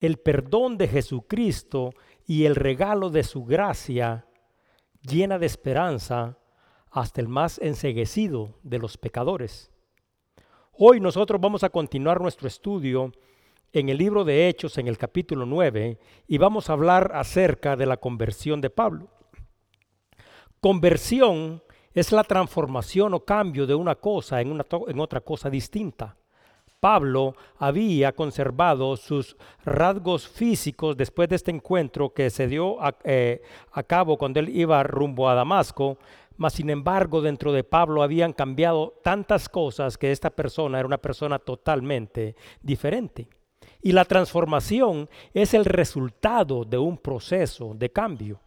el perdón de Jesucristo y el regalo de su gracia llena de esperanza hasta el más enseguecido de los pecadores. Hoy nosotros vamos a continuar nuestro estudio en el libro de Hechos, en el capítulo 9, y vamos a hablar acerca de la conversión de Pablo. Conversión es la transformación o cambio de una cosa en, una en otra cosa distinta. Pablo había conservado sus rasgos físicos después de este encuentro que se dio a, eh, a cabo cuando él iba rumbo a Damasco, mas sin embargo dentro de Pablo habían cambiado tantas cosas que esta persona era una persona totalmente diferente. Y la transformación es el resultado de un proceso de cambio.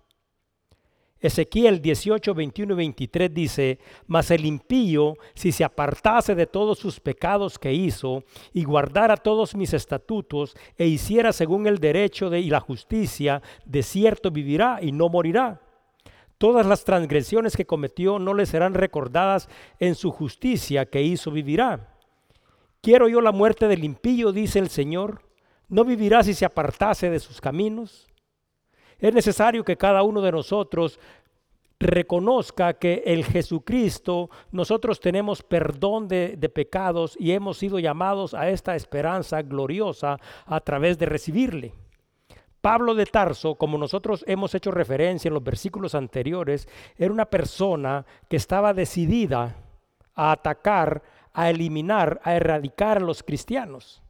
Ezequiel 18, 21 y 23 dice, mas el impío, si se apartase de todos sus pecados que hizo y guardara todos mis estatutos e hiciera según el derecho de, y la justicia, de cierto vivirá y no morirá. Todas las transgresiones que cometió no le serán recordadas en su justicia que hizo vivirá. Quiero yo la muerte del impío, dice el Señor. ¿No vivirá si se apartase de sus caminos? Es necesario que cada uno de nosotros reconozca que el Jesucristo, nosotros tenemos perdón de, de, pecados y hemos sido llamados a esta esperanza gloriosa a través de recibirle. Pablo de Tarso, como nosotros hemos hecho referencia en los versículos anteriores, era una persona que estaba decidida a atacar, a eliminar, a erradicar a los cristianos.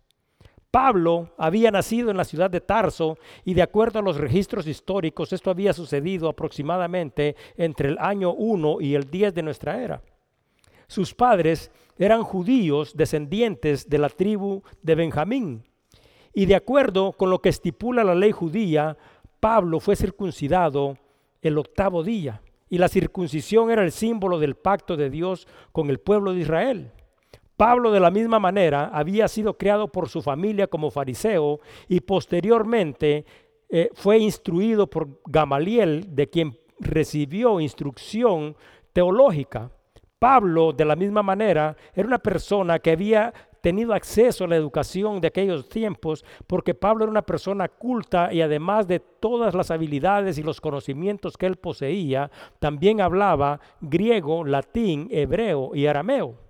Pablo había nacido en la ciudad de Tarso y de acuerdo a los registros históricos esto había sucedido aproximadamente entre el año 1 y el 10 de nuestra era. Sus padres eran judíos descendientes de la tribu de Benjamín y de acuerdo con lo que estipula la ley judía, Pablo fue circuncidado el octavo día y la circuncisión era el símbolo del pacto de Dios con el pueblo de Israel. Pablo de la misma manera había sido criado por su familia como fariseo y posteriormente eh, fue instruido por Gamaliel, de quien recibió instrucción teológica. Pablo de la misma manera era una persona que había tenido acceso a la educación de aquellos tiempos, porque Pablo era una persona culta y además de todas las habilidades y los conocimientos que él poseía, también hablaba griego, latín, hebreo y arameo.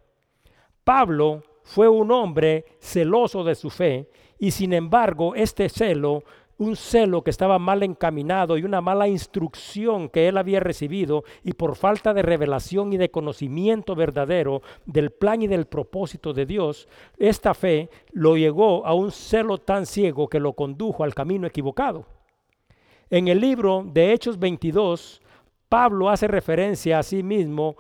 Pablo fue un hombre celoso de su fe y sin embargo este celo, un celo que estaba mal encaminado y una mala instrucción que él había recibido y por falta de revelación y de conocimiento verdadero del plan y del propósito de Dios, esta fe lo llegó a un celo tan ciego que lo condujo al camino equivocado. En el libro de Hechos 22, Pablo hace referencia a sí mismo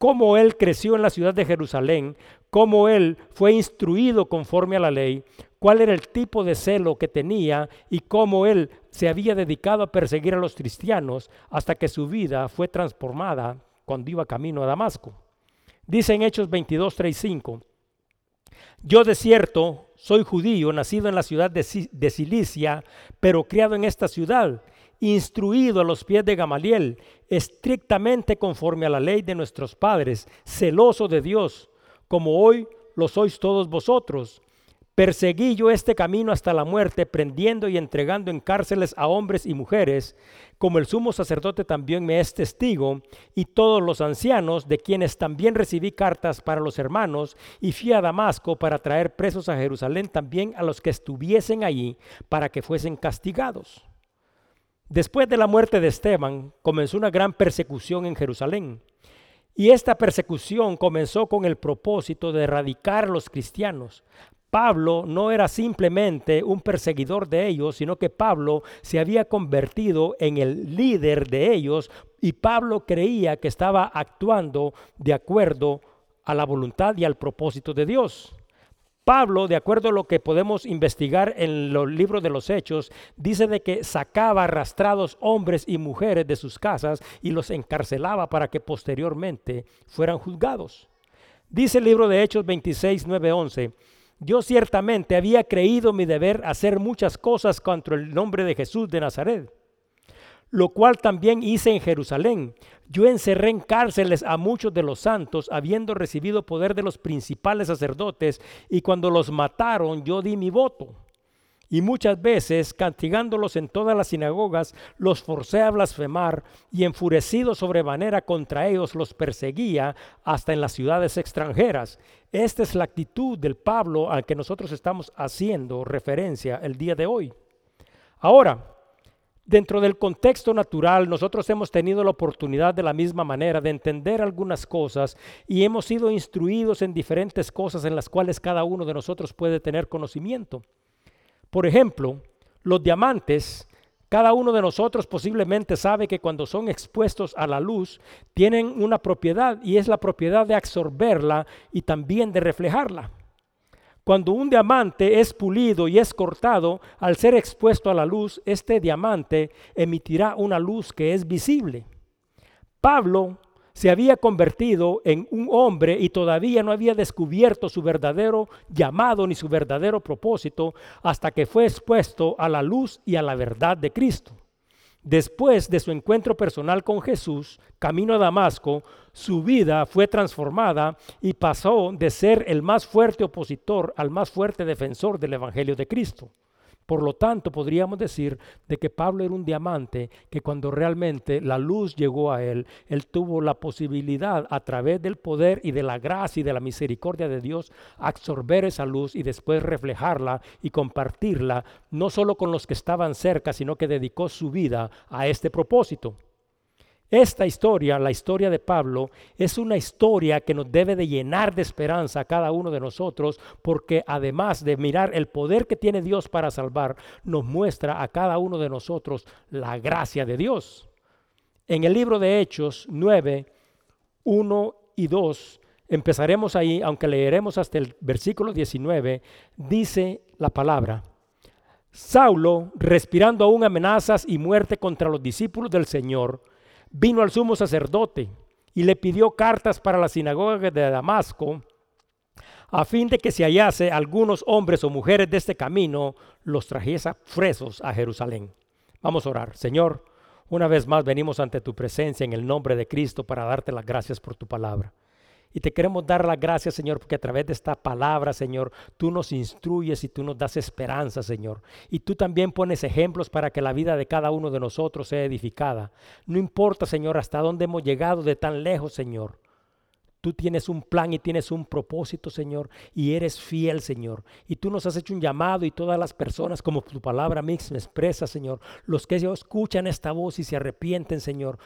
cómo él creció en la ciudad de Jerusalén, cómo él fue instruido conforme a la ley, cuál era el tipo de celo que tenía y cómo él se había dedicado a perseguir a los cristianos hasta que su vida fue transformada cuando iba camino a Damasco. Dice en Hechos 22, 3, 5, yo de cierto soy judío, nacido en la ciudad de, Cilicia, pero criado en esta ciudad instruido a los pies de Gamaliel, estrictamente conforme a la ley de nuestros padres, celoso de Dios, como hoy lo sois todos vosotros. Perseguí yo este camino hasta la muerte, prendiendo y entregando en cárceles a hombres y mujeres, como el sumo sacerdote también me es testigo, y todos los ancianos, de quienes también recibí cartas para los hermanos, y fui a Damasco para traer presos a Jerusalén también a los que estuviesen allí, para que fuesen castigados. Después de la muerte de Esteban, comenzó una gran persecución en Jerusalén. Y esta persecución comenzó con el propósito de erradicar a los cristianos. Pablo no era simplemente un perseguidor de ellos, sino que Pablo se había convertido en el líder de ellos y Pablo creía que estaba actuando de acuerdo a la voluntad y al propósito de Dios. Pablo, de acuerdo a lo que podemos investigar en los libros de los Hechos, dice de que sacaba arrastrados hombres y mujeres de sus casas y los encarcelaba para que posteriormente fueran juzgados. Dice el libro de Hechos 26, 9, 11. Yo ciertamente había creído mi deber hacer muchas cosas contra el nombre de Jesús de Nazaret lo cual también hice en Jerusalén. Yo encerré en cárceles a muchos de los santos, habiendo recibido poder de los principales sacerdotes, y cuando los mataron yo di mi voto. y muchas veces, castigándolos en todas las sinagogas, los forcé a blasfemar y enfurecido sobremanera contra ellos los perseguía hasta en las ciudades extranjeras. Esta es la actitud del Pablo al que nosotros estamos haciendo referencia el día de hoy. Ahora, dentro del contexto natural, nosotros hemos tenido la oportunidad de la misma manera de entender algunas cosas y hemos sido instruidos en diferentes cosas en las cuales cada uno de nosotros puede tener conocimiento. Por ejemplo, los diamantes, cada uno de nosotros posiblemente sabe que cuando son expuestos a la luz tienen una propiedad y es la propiedad de absorberla y también de reflejarla. Cuando un diamante es pulido y es cortado, al ser expuesto a la luz, este diamante emitirá una luz que es visible. Pablo se había convertido en un hombre y todavía no había descubierto su verdadero llamado ni su verdadero propósito hasta que fue expuesto a la luz y a la verdad de Cristo. Después de su encuentro personal con Jesús, camino a Damasco, su vida fue transformada y pasó de ser el más fuerte opositor al más fuerte defensor del Evangelio de Cristo. Por lo tanto, podríamos decir de que Pablo era un diamante que cuando realmente la luz llegó a él, él tuvo la posibilidad a través del poder y de la gracia y de la misericordia de Dios absorber esa luz y después reflejarla y compartirla, no solo con los que estaban cerca, sino que dedicó su vida a este propósito. Esta historia, la historia de Pablo, es una historia que nos debe de llenar de esperanza a cada uno de nosotros, porque además de mirar el poder que tiene Dios para salvar, nos muestra a cada uno de nosotros la gracia de Dios. En el libro de Hechos 9, 1 y 2, empezaremos ahí, aunque leeremos hasta el versículo 19, dice la palabra. Saulo, respirando aún amenazas y muerte contra los discípulos del Señor, vino al sumo sacerdote y le pidió cartas para la sinagoga de Damasco, a fin de que se hallase algunos hombres o mujeres de este camino, los trajese presos a Jerusalén. Vamos a orar. Señor, una vez más venimos ante tu presencia en el nombre de Cristo para darte las gracias por tu palabra. Y te queremos dar las gracias, Señor, porque a través de esta palabra, Señor, tú nos instruyes y tú nos das esperanza, Señor. Y tú también pones ejemplos para que la vida de cada uno de nosotros sea edificada. No importa, Señor, hasta dónde hemos llegado de tan lejos, Señor. Tú tienes un plan y tienes un propósito, Señor, y eres fiel, Señor. Y tú nos has hecho un llamado y todas las personas, como tu palabra mix me expresa, Señor, los que escuchan esta voz y se arrepienten, Señor,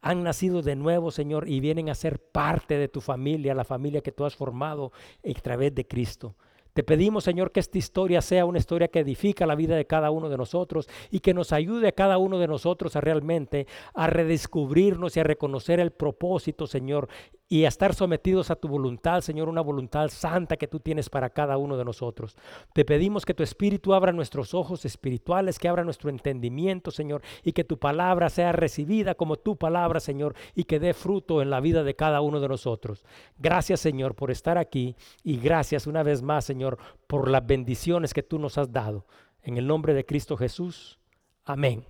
han nacido de nuevo, Señor, y vienen a ser parte de tu familia, la familia que tú has formado a través de Cristo. Te pedimos, Señor, que esta historia sea una historia que edifica la vida de cada uno de nosotros y que nos ayude a cada uno de nosotros a realmente a redescubrirnos y a reconocer el propósito, Señor, y a estar sometidos a tu voluntad, Señor, una voluntad santa que tú tienes para cada uno de nosotros. Te pedimos que tu Espíritu abra nuestros ojos espirituales, que abra nuestro entendimiento, Señor, y que tu palabra sea recibida como tu palabra, Señor, y que dé fruto en la vida de cada uno de nosotros. Gracias, Señor, por estar aquí y gracias una vez más, Señor, por las bendiciones que tú nos has dado. En el nombre de Cristo Jesús. Amén.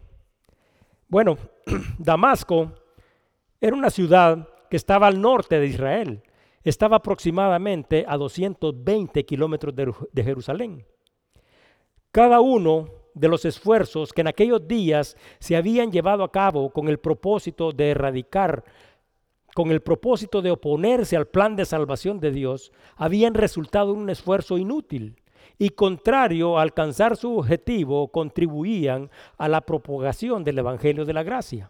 Bueno, Damasco era una ciudad que estaba al norte de Israel. Estaba aproximadamente a 220 kilómetros de, Jerusalén. Cada uno de los esfuerzos que en aquellos días se habían llevado a cabo con el propósito de erradicar, con el propósito de oponerse al plan de salvación de Dios, habían resultado en un esfuerzo inútil y contrario a alcanzar su objetivo, contribuían a la propagación del Evangelio de la Gracia.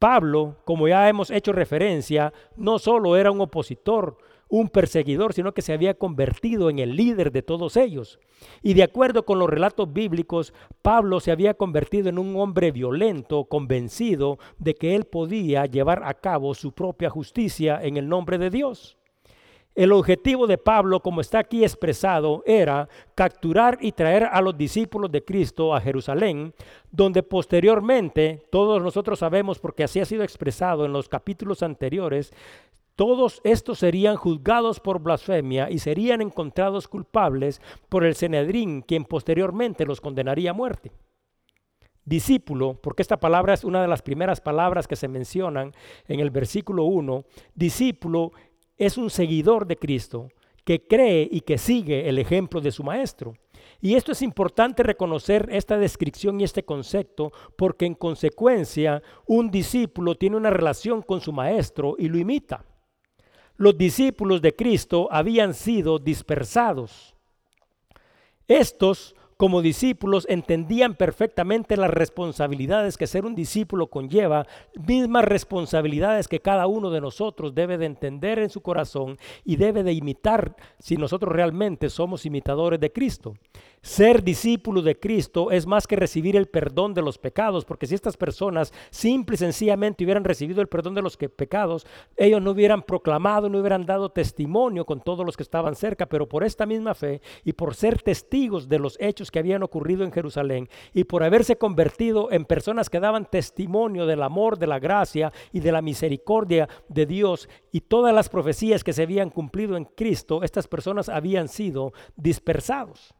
Pablo, como ya hemos hecho referencia, no solo era un opositor, un perseguidor, sino que se había convertido en el líder de todos ellos. Y de acuerdo con los relatos bíblicos, Pablo se había convertido en un hombre violento, convencido de que él podía llevar a cabo su propia justicia en el nombre de Dios. El objetivo de Pablo, como está aquí expresado, era capturar y traer a los discípulos de Cristo a Jerusalén, donde posteriormente, todos nosotros sabemos, porque así ha sido expresado en los capítulos anteriores, todos estos serían juzgados por blasfemia y serían encontrados culpables por el Senedrín, quien posteriormente los condenaría a muerte. Discípulo, porque esta palabra es una de las primeras palabras que se mencionan en el versículo 1, discípulo es un seguidor de Cristo que cree y que sigue el ejemplo de su maestro. Y esto es importante reconocer esta descripción y este concepto porque en consecuencia un discípulo tiene una relación con su maestro y lo imita. Los discípulos de Cristo habían sido dispersados. Estos como discípulos entendían perfectamente las responsabilidades que ser un discípulo conlleva, mismas responsabilidades que cada uno de nosotros debe de entender en su corazón y debe de imitar si nosotros realmente somos imitadores de Cristo. Ser discípulo de Cristo es más que recibir el perdón de los pecados, porque si estas personas simple y sencillamente hubieran recibido el perdón de los pecados, ellos no hubieran proclamado, no hubieran dado testimonio con todos los que estaban cerca, pero por esta misma fe y por ser testigos de los hechos que habían ocurrido en Jerusalén y por haberse convertido en personas que daban testimonio del amor, de la gracia y de la misericordia de Dios y todas las profecías que se habían cumplido en Cristo, estas personas habían sido dispersados.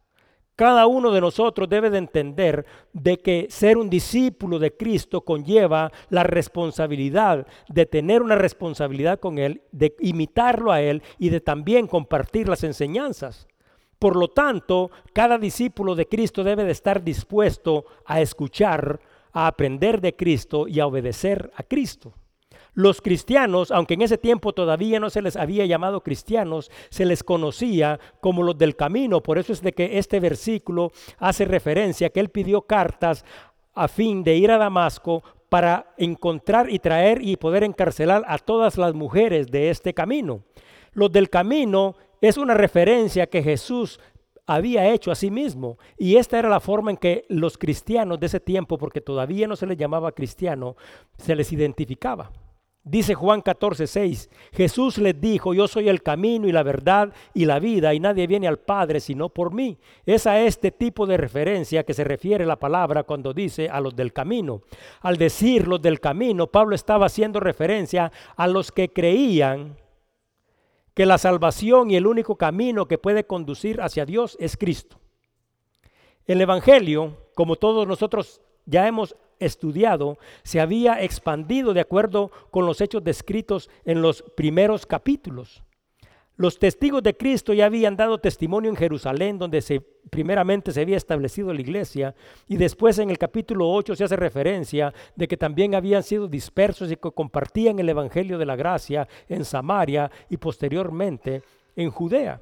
Cada uno de nosotros debe de entender de que ser un discípulo de Cristo conlleva la responsabilidad de tener una responsabilidad con Él, de imitarlo a Él y de también compartir las enseñanzas. Por lo tanto, cada discípulo de Cristo debe de estar dispuesto a escuchar, a aprender de Cristo y a obedecer a Cristo. Los cristianos, aunque en ese tiempo todavía no se les había llamado cristianos, se les conocía como los del camino. Por eso es de que este versículo hace referencia a que él pidió cartas a fin de ir a Damasco para encontrar y traer y poder encarcelar a todas las mujeres de este camino. Los del camino es una referencia que Jesús había hecho a sí mismo. Y esta era la forma en que los cristianos de ese tiempo, porque todavía no se les llamaba cristiano, se les identificaba. Dice Juan 14, 6, Jesús les dijo, yo soy el camino y la verdad y la vida, y nadie viene al Padre sino por mí. Es a este tipo de referencia que se refiere la palabra cuando dice a los del camino. Al decir los del camino, Pablo estaba haciendo referencia a los que creían que la salvación y el único camino que puede conducir hacia Dios es Cristo. El Evangelio, como todos nosotros ya hemos estudiado se había expandido de acuerdo con los hechos descritos en los primeros capítulos. Los testigos de Cristo ya habían dado testimonio en Jerusalén, donde se, primeramente se había establecido la iglesia, y después en el capítulo 8 se hace referencia de que también habían sido dispersos y que compartían el Evangelio de la Gracia en Samaria y posteriormente en Judea.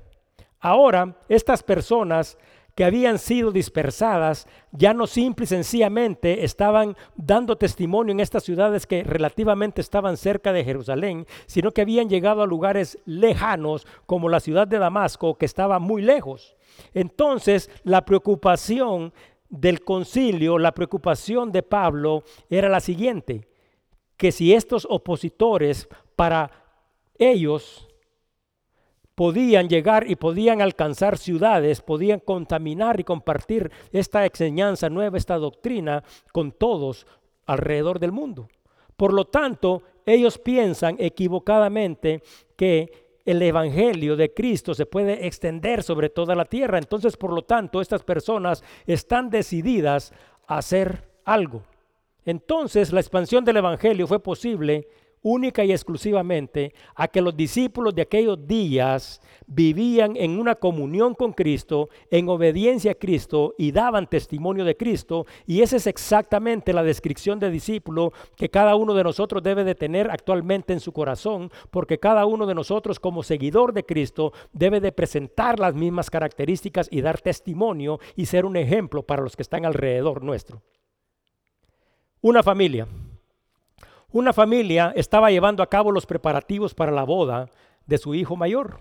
Ahora, estas personas que habían sido dispersadas ya no simple y sencillamente estaban dando testimonio en estas ciudades que relativamente estaban cerca de Jerusalén, sino que habían llegado a lugares lejanos como la ciudad de Damasco que estaba muy lejos. Entonces la preocupación del concilio, la preocupación de Pablo era la siguiente, que si estos opositores para ellos podían llegar y podían alcanzar ciudades, podían contaminar y compartir esta enseñanza nueva, esta doctrina con todos alrededor del mundo. Por lo tanto, ellos piensan equivocadamente que el Evangelio de Cristo se puede extender sobre toda la tierra. Entonces, por lo tanto, estas personas están decididas a hacer algo. Entonces, la expansión del Evangelio fue posible única y exclusivamente a que los discípulos de aquellos días vivían en una comunión con Cristo, en obediencia a Cristo y daban testimonio de Cristo. Y esa es exactamente la descripción de discípulo que cada uno de nosotros debe de tener actualmente en su corazón, porque cada uno de nosotros como seguidor de Cristo debe de presentar las mismas características y dar testimonio y ser un ejemplo para los que están alrededor nuestro. Una familia una familia estaba llevando a cabo los preparativos para la boda de su hijo mayor.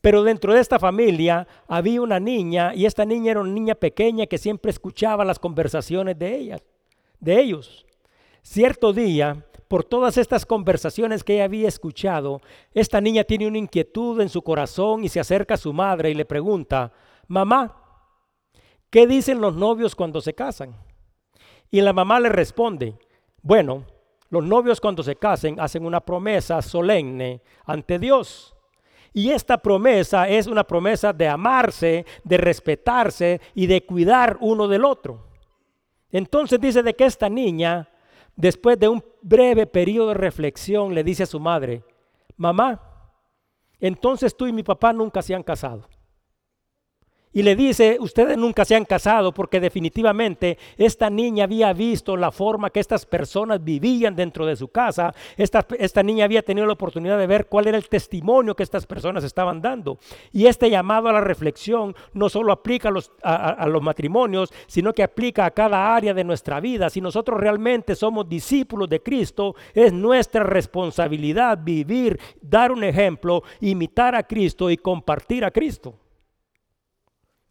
Pero dentro de esta familia había una niña y esta niña era una niña pequeña que siempre escuchaba las conversaciones de ellas, de ellos. Cierto día, por todas estas conversaciones que ella había escuchado, esta niña tiene una inquietud en su corazón y se acerca a su madre y le pregunta, "Mamá, ¿qué dicen los novios cuando se casan?" Y la mamá le responde, "Bueno, los novios cuando se casen hacen una promesa solemne ante Dios. Y esta promesa es una promesa de amarse, de respetarse y de cuidar uno del otro. Entonces dice de que esta niña, después de un breve periodo de reflexión, le dice a su madre, mamá, entonces tú y mi papá nunca se han casado. Y le dice, ustedes nunca se han casado porque definitivamente esta niña había visto la forma que estas personas vivían dentro de su casa. Esta, esta niña había tenido la oportunidad de ver cuál era el testimonio que estas personas estaban dando. Y este llamado a la reflexión no solo aplica a los, a los matrimonios, sino que aplica a cada área de nuestra vida. Si nosotros realmente somos discípulos de Cristo, es nuestra responsabilidad vivir, dar un ejemplo, imitar a Cristo y compartir a Cristo.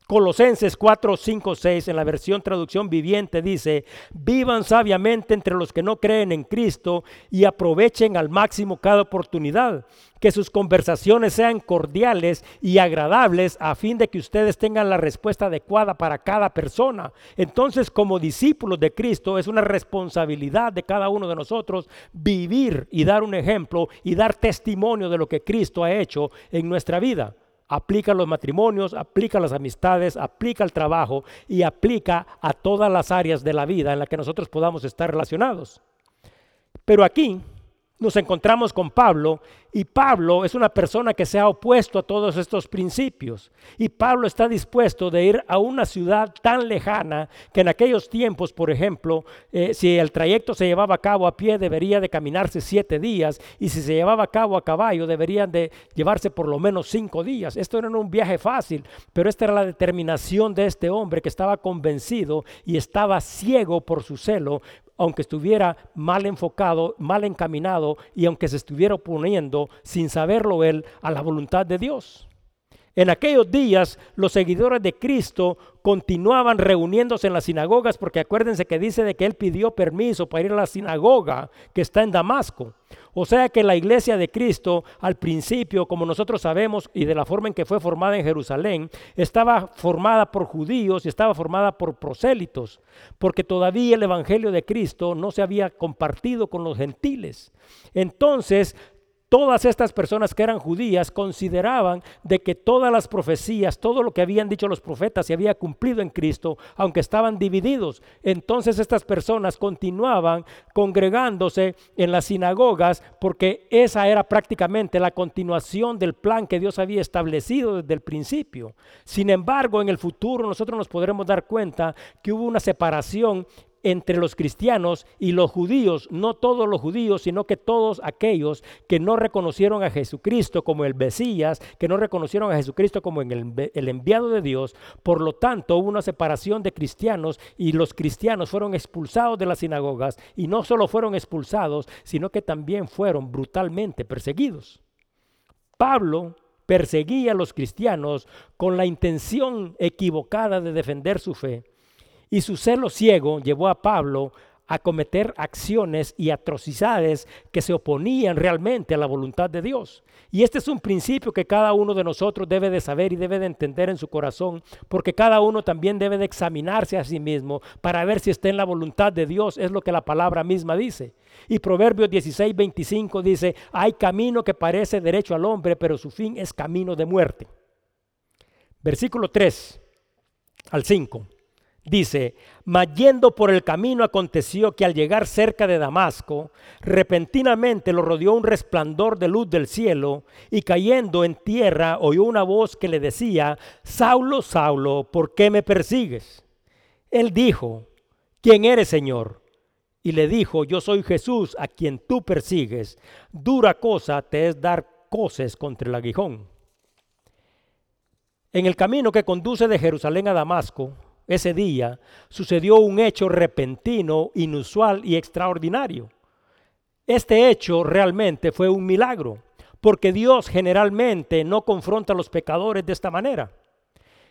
Colosenses 4, 5, 6 en la versión traducción viviente dice, vivan sabiamente entre los que no creen en Cristo y aprovechen al máximo cada oportunidad, que sus conversaciones sean cordiales y agradables a fin de que ustedes tengan la respuesta adecuada para cada persona. Entonces, como discípulos de Cristo, es una responsabilidad de cada uno de nosotros vivir y dar un ejemplo y dar testimonio de lo que Cristo ha hecho en nuestra vida aplica los matrimonios, aplica las amistades, aplica al trabajo y aplica a todas las áreas de la vida en las que nosotros podamos estar relacionados. Pero aquí nos encontramos con Pablo y Pablo es una persona que se ha opuesto a todos estos principios. Y Pablo está dispuesto de ir a una ciudad tan lejana que en aquellos tiempos, por ejemplo, eh, si el trayecto se llevaba a cabo a pie, debería de caminarse siete días. Y si se llevaba a cabo a caballo, deberían de llevarse por lo menos cinco días. Esto era un viaje fácil, pero esta era la determinación de este hombre que estaba convencido y estaba ciego por su celo aunque estuviera mal enfocado, mal encaminado y aunque se estuviera oponiendo sin saberlo él a la voluntad de Dios. En aquellos días los seguidores de Cristo continuaban reuniéndose en las sinagogas porque acuérdense que dice de que él pidió permiso para ir a la sinagoga que está en Damasco. O sea que la iglesia de Cristo al principio, como nosotros sabemos y de la forma en que fue formada en Jerusalén, estaba formada por judíos y estaba formada por prosélitos, porque todavía el evangelio de Cristo no se había compartido con los gentiles. Entonces Todas estas personas que eran judías consideraban de que todas las profecías, todo lo que habían dicho los profetas se había cumplido en Cristo, aunque estaban divididos. Entonces estas personas continuaban congregándose en las sinagogas porque esa era prácticamente la continuación del plan que Dios había establecido desde el principio. Sin embargo, en el futuro nosotros nos podremos dar cuenta que hubo una separación entre los cristianos y los judíos, no todos los judíos, sino que todos aquellos que no reconocieron a Jesucristo como el Mesías, que no reconocieron a Jesucristo como el, el enviado de Dios. Por lo tanto, hubo una separación de cristianos y los cristianos fueron expulsados de las sinagogas y no solo fueron expulsados, sino que también fueron brutalmente perseguidos. Pablo perseguía a los cristianos con la intención equivocada de defender su fe y su celo ciego llevó a Pablo a cometer acciones y atrocidades que se oponían realmente a la voluntad de Dios. Y este es un principio que cada uno de nosotros debe de saber y debe de entender en su corazón, porque cada uno también debe de examinarse a sí mismo para ver si está en la voluntad de Dios, es lo que la palabra misma dice. Y Proverbios 16, 25 dice, hay camino que parece derecho al hombre, pero su fin es camino de muerte. Versículo 3 al 5. Dice, mas yendo por el camino aconteció que al llegar cerca de Damasco, repentinamente lo rodeó un resplandor de luz del cielo, y cayendo en tierra oyó una voz que le decía, Saulo, Saulo, ¿por qué me persigues? Él dijo, ¿quién eres, Señor? Y le dijo, yo soy Jesús a quien tú persigues. Dura cosa te es dar coces contra el aguijón. En el camino que conduce de Jerusalén a Damasco, ese día sucedió un hecho repentino, inusual y extraordinario. Este hecho realmente fue un milagro, porque Dios generalmente no confronta a los pecadores de esta manera.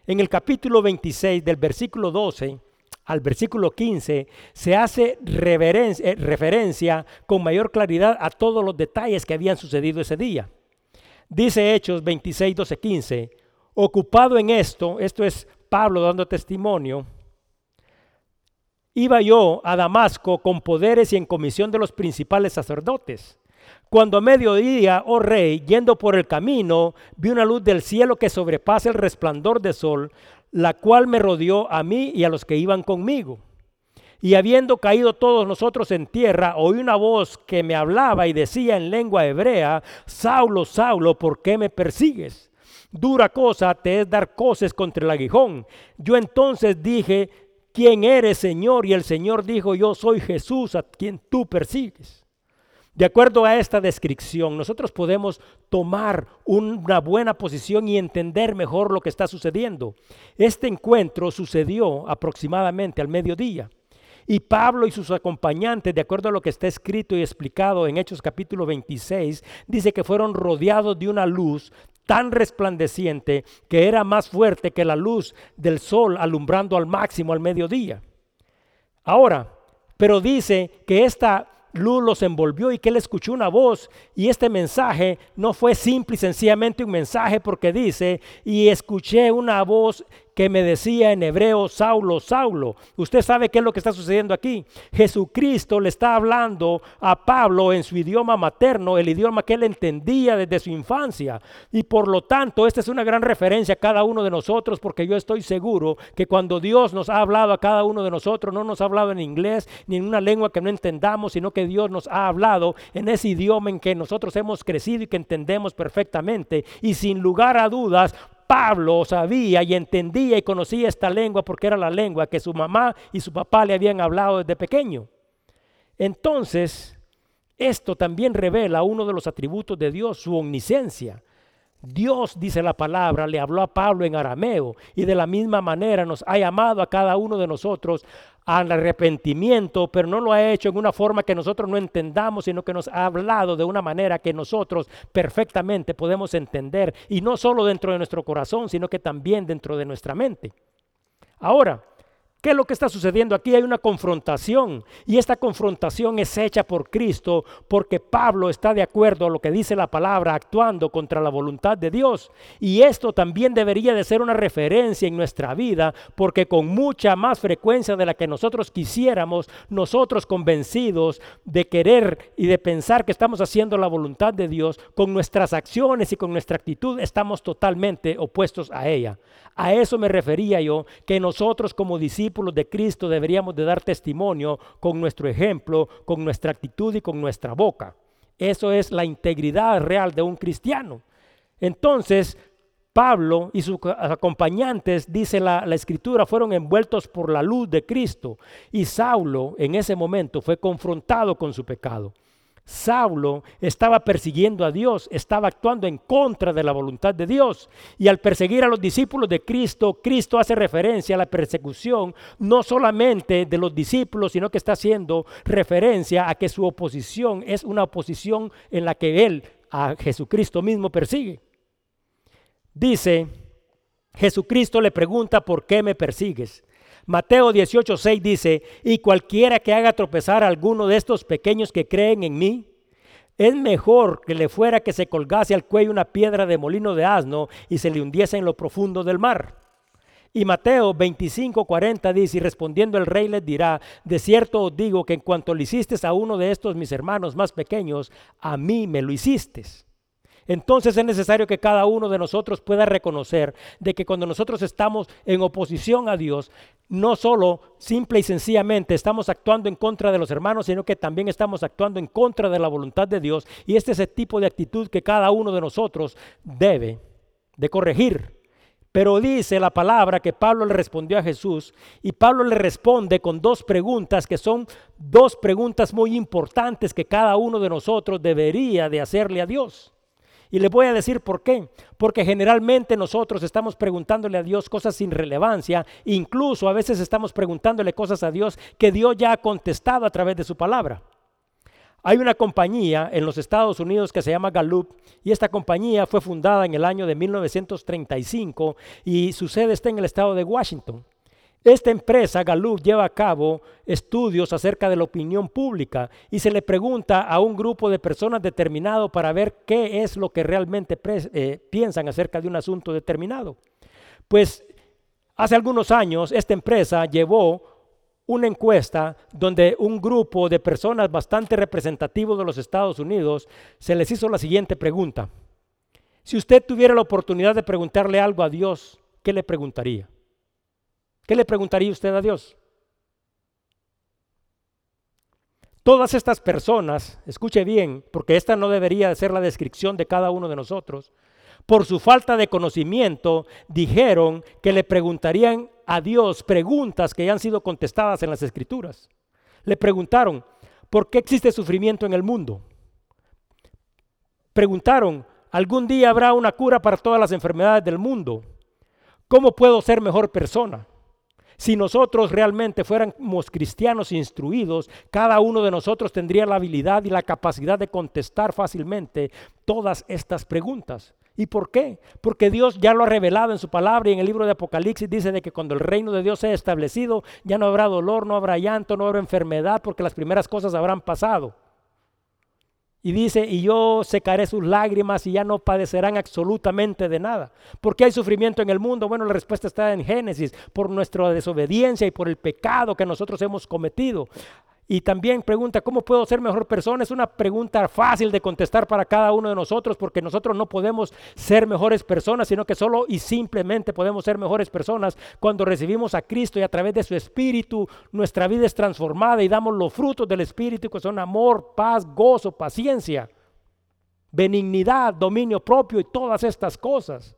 En el capítulo 26 del versículo 12 al versículo 15 se hace eh, referencia con mayor claridad a todos los detalles que habían sucedido ese día. Dice Hechos 26, 12, 15, ocupado en esto, esto es Pablo dando testimonio, iba yo a Damasco con poderes y en comisión de los principales sacerdotes. Cuando a mediodía, oh rey, yendo por el camino, vi una luz del cielo que sobrepasa el resplandor del sol, la cual me rodeó a mí y a los que iban conmigo. Y habiendo caído todos nosotros en tierra, oí una voz que me hablaba y decía en lengua hebrea, Saulo, Saulo, ¿por qué me persigues? Dura cosa te es dar coces contra el aguijón. Yo entonces dije, ¿quién eres, Señor? Y el Señor dijo, yo soy Jesús a quien tú persigues. De acuerdo a esta descripción, nosotros podemos tomar una buena posición y entender mejor lo que está sucediendo. Este encuentro sucedió aproximadamente al mediodía. Y Pablo y sus acompañantes, de acuerdo a lo que está escrito y explicado en Hechos capítulo 26, dice que fueron rodeados de una luz tan resplandeciente que era más fuerte que la luz del sol alumbrando al máximo al mediodía. Ahora, pero dice que esta luz los envolvió y que él escuchó una voz y este mensaje no fue simple y sencillamente un mensaje porque dice, y escuché una voz que me decía en hebreo, Saulo, Saulo. Usted sabe qué es lo que está sucediendo aquí. Jesucristo le está hablando a Pablo en su idioma materno, el idioma que él entendía desde su infancia. Y por lo tanto, esta es una gran referencia a cada uno de nosotros, porque yo estoy seguro que cuando Dios nos ha hablado a cada uno de nosotros, no nos ha hablado en inglés ni en una lengua que no entendamos, sino que Dios nos ha hablado en ese idioma en que nosotros hemos crecido y que entendemos perfectamente. Y sin lugar a dudas, Pablo sabía y entendía y conocía esta lengua porque era la lengua que su mamá y su papá le habían hablado desde pequeño. Entonces, esto también revela uno de los atributos de Dios, su omnisciencia. Dios, dice la palabra, le habló a Pablo en arameo y de la misma manera nos ha llamado a cada uno de nosotros al arrepentimiento, pero no lo ha hecho en una forma que nosotros no entendamos, sino que nos ha hablado de una manera que nosotros perfectamente podemos entender, y no solo dentro de nuestro corazón, sino que también dentro de nuestra mente. Ahora, ¿Qué es lo que está sucediendo aquí? Hay una confrontación y esta confrontación es hecha por Cristo porque Pablo está de acuerdo a lo que dice la palabra actuando contra la voluntad de Dios. Y esto también debería de ser una referencia en nuestra vida porque con mucha más frecuencia de la que nosotros quisiéramos, nosotros convencidos de querer y de pensar que estamos haciendo la voluntad de Dios, con nuestras acciones y con nuestra actitud estamos totalmente opuestos a ella. A eso me refería yo, que nosotros como discípulos de Cristo deberíamos de dar testimonio con nuestro ejemplo, con nuestra actitud y con nuestra boca. Eso es la integridad real de un cristiano. Entonces, Pablo y sus acompañantes, dice la, la, escritura, fueron envueltos por la luz de Cristo. Y Saulo en ese momento fue confrontado con su pecado. Saulo estaba persiguiendo a Dios, estaba actuando en contra de la voluntad de Dios. Y al perseguir a los discípulos de Cristo, Cristo hace referencia a la persecución no solamente de los discípulos, sino que está haciendo referencia a que su oposición es una oposición en la que Él a Jesucristo mismo persigue. Dice, Jesucristo le pregunta, ¿por qué me persigues? Mateo 18:6 dice, y cualquiera que haga tropezar a alguno de estos pequeños que creen en mí, es mejor que le fuera que se colgase al cuello una piedra de molino de asno y se le hundiese en lo profundo del mar. Y Mateo 25:40 dice, y respondiendo el rey les dirá, de cierto os digo que en cuanto le hiciste a uno de estos mis hermanos más pequeños, a mí me lo hiciste entonces es necesario que cada uno de nosotros pueda reconocer de que cuando nosotros estamos en oposición a Dios, no solo simple y sencillamente estamos actuando en contra de los hermanos, sino que también estamos actuando en contra de la voluntad de Dios. Y este es el tipo de actitud que cada uno de nosotros debe de corregir. Pero dice la palabra que Pablo le respondió a Jesús y Pablo le responde con dos preguntas que son dos preguntas muy importantes que cada uno de nosotros debería de hacerle a Dios. Y le voy a decir por qué. Porque generalmente nosotros estamos preguntándole a Dios cosas sin relevancia. Incluso a veces estamos preguntándole cosas a Dios que Dios ya ha contestado a través de su palabra. Hay una compañía en los Estados Unidos que se llama Gallup y esta compañía fue fundada en el año de 1935 y su sede está en el estado de Washington. Esta empresa, Gallup, lleva a cabo estudios acerca de la opinión pública y se le pregunta a un grupo de personas determinado para ver qué es lo que realmente eh, piensan acerca de un asunto determinado. Pues hace algunos años esta empresa llevó una encuesta donde un grupo de personas bastante representativos de los Estados Unidos se les hizo la siguiente pregunta. Si usted tuviera la oportunidad de preguntarle algo a Dios, ¿qué le preguntaría? ¿Qué le preguntaría usted a Dios? Todas estas personas, escuche bien, porque esta no debería ser la descripción de cada uno de nosotros, por su falta de conocimiento, dijeron que le preguntarían a Dios preguntas que ya han sido contestadas en las escrituras. Le preguntaron, ¿por qué existe sufrimiento en el mundo? Preguntaron, ¿algún día habrá una cura para todas las enfermedades del mundo? ¿Cómo puedo ser mejor persona? Si nosotros realmente fuéramos cristianos instruidos, cada uno de nosotros tendría la habilidad y la capacidad de contestar fácilmente todas estas preguntas. ¿Y por qué? Porque Dios ya lo ha revelado en su palabra y en el libro de Apocalipsis dice de que cuando el reino de Dios sea establecido, ya no habrá dolor, no habrá llanto, no habrá enfermedad, porque las primeras cosas habrán pasado. Y dice, y yo secaré sus lágrimas y ya no padecerán absolutamente de nada. ¿Por qué hay sufrimiento en el mundo? Bueno, la respuesta está en Génesis, por nuestra desobediencia y por el pecado que nosotros hemos cometido. Y también pregunta, ¿cómo puedo ser mejor persona? Es una pregunta fácil de contestar para cada uno de nosotros porque nosotros no podemos ser mejores personas, sino que solo y simplemente podemos ser mejores personas cuando recibimos a Cristo y a través de su Espíritu nuestra vida es transformada y damos los frutos del Espíritu que son amor, paz, gozo, paciencia, benignidad, dominio propio y todas estas cosas.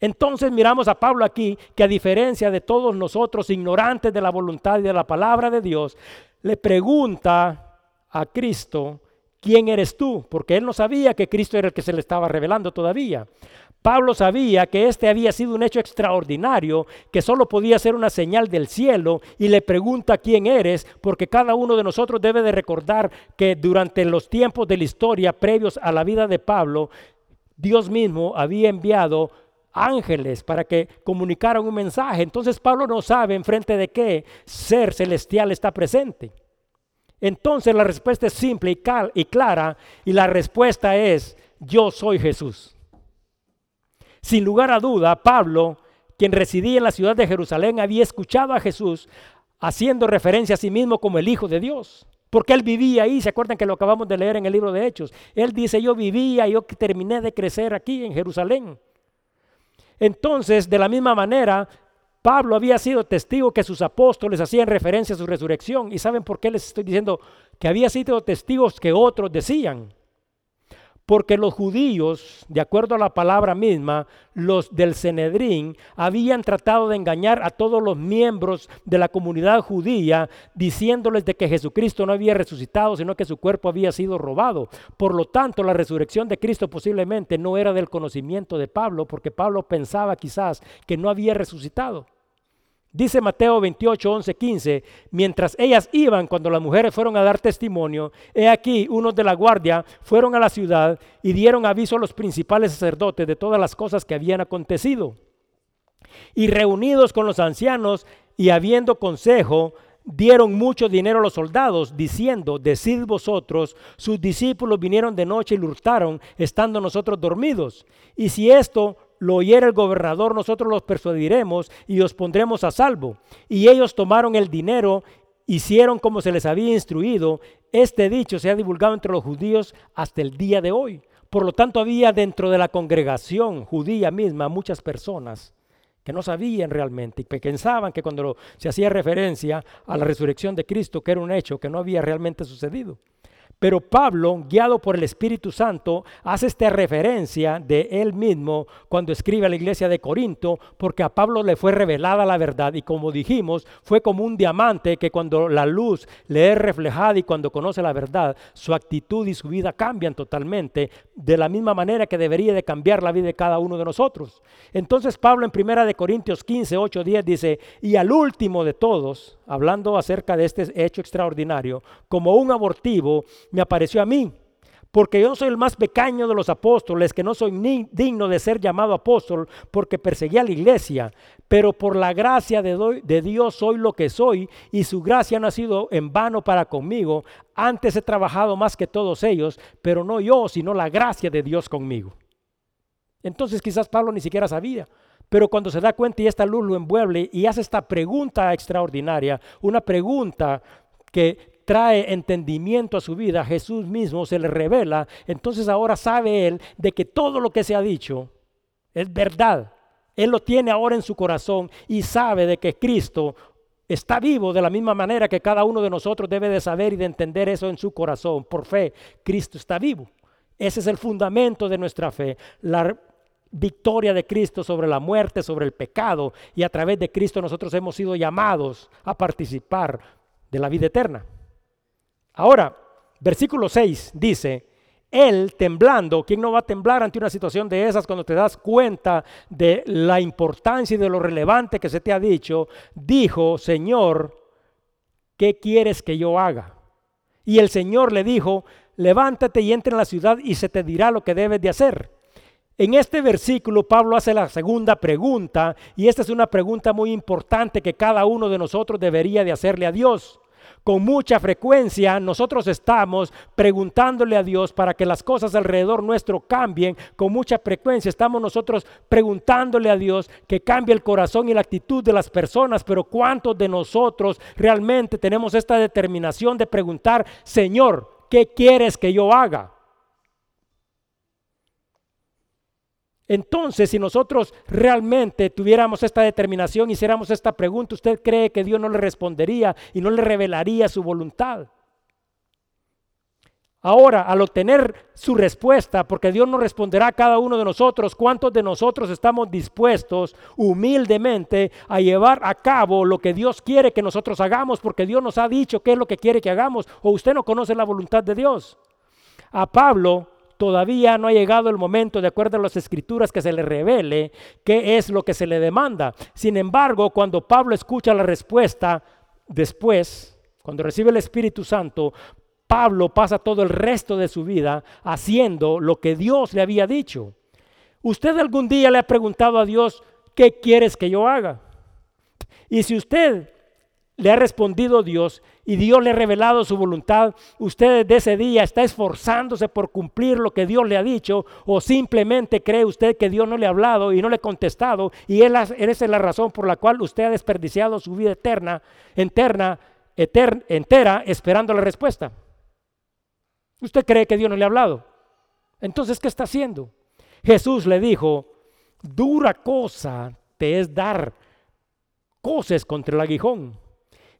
Entonces miramos a Pablo aquí que a diferencia de todos nosotros ignorantes de la voluntad y de la palabra de Dios, le pregunta a Cristo, ¿quién eres tú? Porque él no sabía que Cristo era el que se le estaba revelando todavía. Pablo sabía que este había sido un hecho extraordinario, que solo podía ser una señal del cielo, y le pregunta quién eres, porque cada uno de nosotros debe de recordar que durante los tiempos de la historia previos a la vida de Pablo, Dios mismo había enviado ángeles para que comunicaran un mensaje. Entonces Pablo no sabe en frente de qué ser celestial está presente. Entonces la respuesta es simple y, clara y la respuesta es yo soy Jesús. Sin lugar a duda, Pablo, quien residía en la ciudad de Jerusalén, había escuchado a Jesús haciendo referencia a sí mismo como el Hijo de Dios. Porque él vivía ahí, ¿se acuerdan que lo acabamos de leer en el libro de Hechos? Él dice, yo vivía, yo terminé de crecer aquí en Jerusalén. Entonces, de la misma manera, Pablo había sido testigo que sus apóstoles hacían referencia a su resurrección. ¿Y saben por qué les estoy diciendo que había sido testigos que otros decían? Porque los judíos, de acuerdo a la palabra misma, los del Cenedrín, habían tratado de engañar a todos los miembros de la comunidad judía, diciéndoles de que Jesucristo no había resucitado, sino que su cuerpo había sido robado. Por lo tanto, la resurrección de Cristo posiblemente no era del conocimiento de Pablo, porque Pablo pensaba quizás que no había resucitado. Dice Mateo 28, 11, 15, mientras ellas iban, cuando las mujeres fueron a dar testimonio, he aquí, unos de la guardia fueron a la ciudad y dieron aviso a los principales sacerdotes de todas las cosas que habían acontecido. Y reunidos con los ancianos y habiendo consejo, dieron mucho dinero a los soldados, diciendo, decid vosotros, sus discípulos vinieron de noche y hurtaron, estando nosotros dormidos. Y si esto lo oyera el gobernador, nosotros los persuadiremos y os pondremos a salvo. Y ellos tomaron el dinero, hicieron como se les había instruido. Este dicho se ha divulgado entre los judíos hasta el día de hoy. Por lo tanto, había dentro de la congregación judía misma muchas personas que no sabían realmente y que pensaban que cuando se hacía referencia a la resurrección de Cristo, que era un hecho que no había realmente sucedido. Pero Pablo, guiado por el Espíritu Santo, hace esta referencia de él mismo cuando escribe a la iglesia de Corinto, porque a Pablo le fue revelada la verdad y como dijimos, fue como un diamante que cuando la luz le es reflejada y cuando conoce la verdad, su actitud y su vida cambian totalmente, de la misma manera que debería de cambiar la vida de cada uno de nosotros. Entonces Pablo en primera de Corintios 15, 8, 10 dice, y al último de todos, hablando acerca de este hecho extraordinario, como un abortivo, me apareció a mí, porque yo soy el más pequeño de los apóstoles, que no soy ni digno de ser llamado apóstol, porque perseguí a la iglesia, pero por la gracia de, de Dios soy lo que soy, y su gracia no ha sido en vano para conmigo. Antes he trabajado más que todos ellos, pero no yo, sino la gracia de Dios conmigo. Entonces quizás Pablo ni siquiera sabía, pero cuando se da cuenta y esta luz lo envuelve y hace esta pregunta extraordinaria, una pregunta que trae entendimiento a su vida, Jesús mismo se le revela, entonces ahora sabe él de que todo lo que se ha dicho es verdad. Él lo tiene ahora en su corazón y sabe de que Cristo está vivo de la misma manera que cada uno de nosotros debe de saber y de entender eso en su corazón. Por fe, Cristo está vivo. Ese es el fundamento de nuestra fe, la victoria de Cristo sobre la muerte, sobre el pecado, y a través de Cristo nosotros hemos sido llamados a participar de la vida eterna. Ahora, versículo 6 dice, él temblando, ¿quién no va a temblar ante una situación de esas cuando te das cuenta de la importancia y de lo relevante que se te ha dicho? Dijo, Señor, ¿qué quieres que yo haga? Y el Señor le dijo, levántate y entra en la ciudad y se te dirá lo que debes de hacer. En este versículo Pablo hace la segunda pregunta y esta es una pregunta muy importante que cada uno de nosotros debería de hacerle a Dios con mucha frecuencia nosotros estamos preguntándole a Dios para que las cosas alrededor nuestro cambien. Con mucha frecuencia estamos nosotros preguntándole a Dios que cambie el corazón y la actitud de las personas. Pero ¿cuántos de nosotros realmente tenemos esta determinación de preguntar, Señor, ¿qué quieres que yo haga? Entonces, si nosotros realmente tuviéramos esta determinación, hiciéramos esta pregunta, ¿usted cree que Dios no le respondería y no le revelaría su voluntad? Ahora, al obtener su respuesta, porque Dios nos responderá a cada uno de nosotros, ¿cuántos de nosotros estamos dispuestos humildemente a llevar a cabo lo que Dios quiere que nosotros hagamos? Porque Dios nos ha dicho qué es lo que quiere que hagamos, o usted no conoce la voluntad de Dios. A Pablo todavía no ha llegado el momento, de acuerdo a las escrituras, que se le revele qué es lo que se le demanda. Sin embargo, cuando Pablo escucha la respuesta después, cuando recibe el Espíritu Santo, Pablo pasa todo el resto de su vida haciendo lo que Dios le había dicho. ¿Usted algún día le ha preguntado a Dios, ¿qué quieres que yo haga? Y si usted le ha respondido Dios y Dios le ha revelado su voluntad, usted desde ese día está esforzándose por cumplir lo que Dios le ha dicho o simplemente cree usted que Dios no le ha hablado y no le ha contestado y esa es la razón por la cual usted ha desperdiciado su vida eterna, eterna, entera esperando la respuesta. Usted cree que Dios no le ha hablado. Entonces, ¿qué está haciendo? Jesús le dijo, dura cosa te es dar cosas contra el aguijón.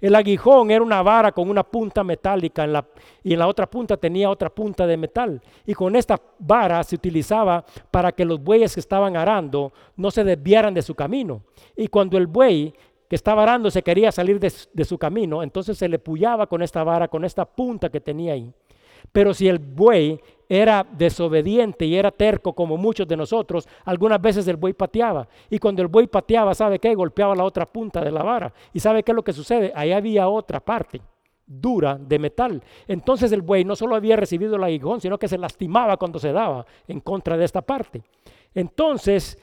El aguijón era una vara con una punta metálica en la, y en la otra punta tenía otra punta de metal. Y con esta vara se utilizaba para que los bueyes que estaban arando no se desviaran de su camino. Y cuando el buey que estaba arando se quería salir de, de su camino, entonces se le pullaba con esta vara, con esta punta que tenía ahí. Pero si el buey era desobediente y era terco como muchos de nosotros, algunas veces el buey pateaba. Y cuando el buey pateaba, ¿sabe qué? Golpeaba la otra punta de la vara. ¿Y sabe qué es lo que sucede? Ahí había otra parte dura de metal. Entonces el buey no solo había recibido el aguijón, sino que se lastimaba cuando se daba en contra de esta parte. Entonces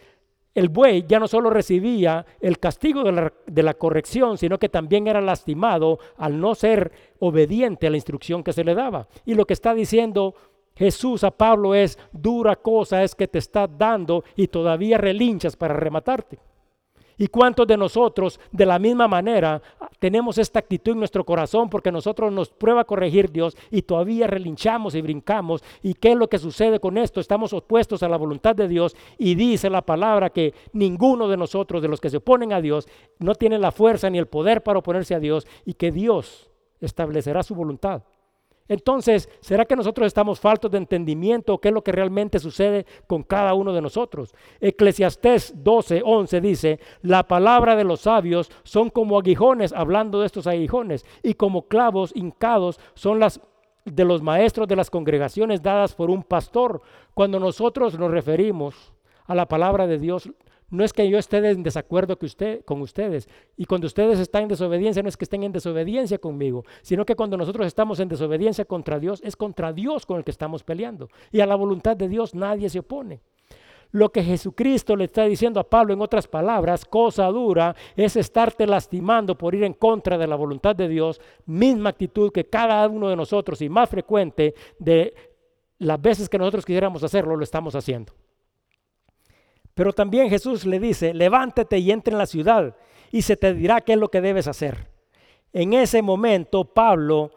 el buey ya no solo recibía el castigo de la, de la, corrección, sino que también era lastimado al no ser obediente a la instrucción que se le daba. Y lo que está diciendo Jesús a Pablo es, dura cosa es que te está dando y todavía relinchas para rematarte. ¿Y cuántos de nosotros de la misma manera tenemos esta actitud en nuestro corazón porque nosotros nos prueba corregir Dios y todavía relinchamos y brincamos? ¿Y qué es lo que sucede con esto? Estamos opuestos a la voluntad de Dios y dice la palabra que ninguno de nosotros, de los que se oponen a Dios, no tiene la fuerza ni el poder para oponerse a Dios y que Dios establecerá su voluntad. Entonces, ¿será que nosotros estamos faltos de entendimiento? ¿Qué es lo que realmente sucede con cada uno de nosotros? Eclesiastés 12, 11 dice, la palabra de los sabios son como aguijones, hablando de estos aguijones, y como clavos hincados son las de los maestros de las congregaciones dadas por un pastor. Cuando nosotros nos referimos a la palabra de Dios, no es que yo esté en desacuerdo con ustedes. Y cuando ustedes están en desobediencia, no es que estén en desobediencia conmigo, sino que cuando nosotros estamos en desobediencia contra Dios, es contra Dios con el que estamos peleando. Y a la voluntad de Dios nadie se opone. Lo que Jesucristo le está diciendo a Pablo en otras palabras, cosa dura, es estarte lastimando por ir en contra de la voluntad de Dios, misma actitud que cada uno de nosotros y más frecuente de las veces que nosotros quisiéramos hacerlo, lo estamos haciendo. Pero también Jesús le dice, levántate y entra en la ciudad y se te dirá qué es lo que debes hacer. En ese momento, Pablo,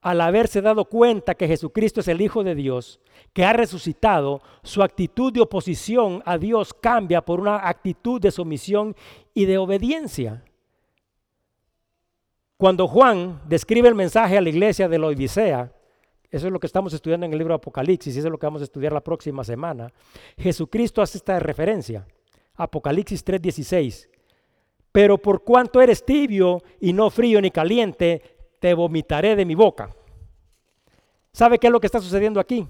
al haberse dado cuenta que Jesucristo es el Hijo de Dios, que ha resucitado, su actitud de oposición a Dios cambia por una actitud de sumisión y de obediencia. Cuando Juan describe el mensaje a la iglesia de la Odisea, Eso es lo que estamos estudiando en el libro de Apocalipsis y eso es lo que vamos a estudiar la próxima semana. Jesucristo hace esta referencia. Apocalipsis 3:16. Pero por cuanto eres tibio y no frío ni caliente, te vomitaré de mi boca. ¿Sabe qué es lo que está sucediendo aquí?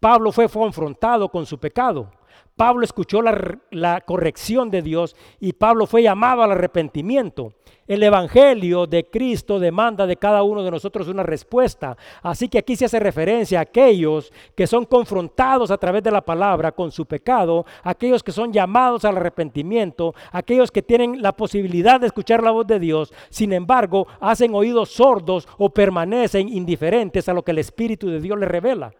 Pablo fue confrontado con su pecado. Pablo escuchó la, corrección de Dios y Pablo fue llamado al arrepentimiento. El Evangelio de Cristo demanda de cada uno de nosotros una respuesta. Así que aquí se hace referencia a aquellos que son confrontados a través de la palabra con su pecado, aquellos que son llamados al arrepentimiento, aquellos que tienen la posibilidad de escuchar la voz de Dios, sin embargo hacen oídos sordos o permanecen indiferentes a lo que el Espíritu de Dios les revela.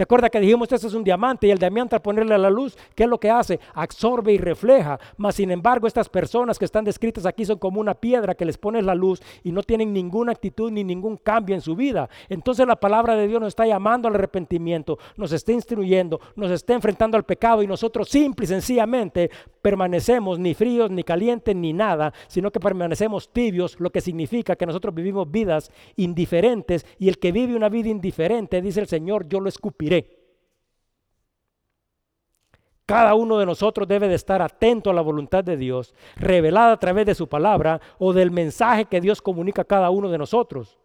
¿Se acuerda que dijimos, este es un diamante y el diamante al ponerle a la luz, ¿qué es lo que hace? Absorbe y refleja. Mas sin embargo, estas personas que están descritas aquí son como una piedra que les pone la luz y no tienen ninguna actitud ni ningún cambio en su vida. Entonces la palabra de Dios nos está llamando al arrepentimiento, nos está instruyendo, nos está enfrentando al pecado y nosotros simple y sencillamente permanecemos ni fríos, ni calientes, ni nada, sino que permanecemos tibios, lo que significa que nosotros vivimos vidas indiferentes y el que vive una vida indiferente, dice el Señor, yo lo escupiré. Cada uno de nosotros debe de estar atento a la voluntad de Dios, revelada a través de su palabra o del mensaje que Dios comunica a cada uno de nosotros.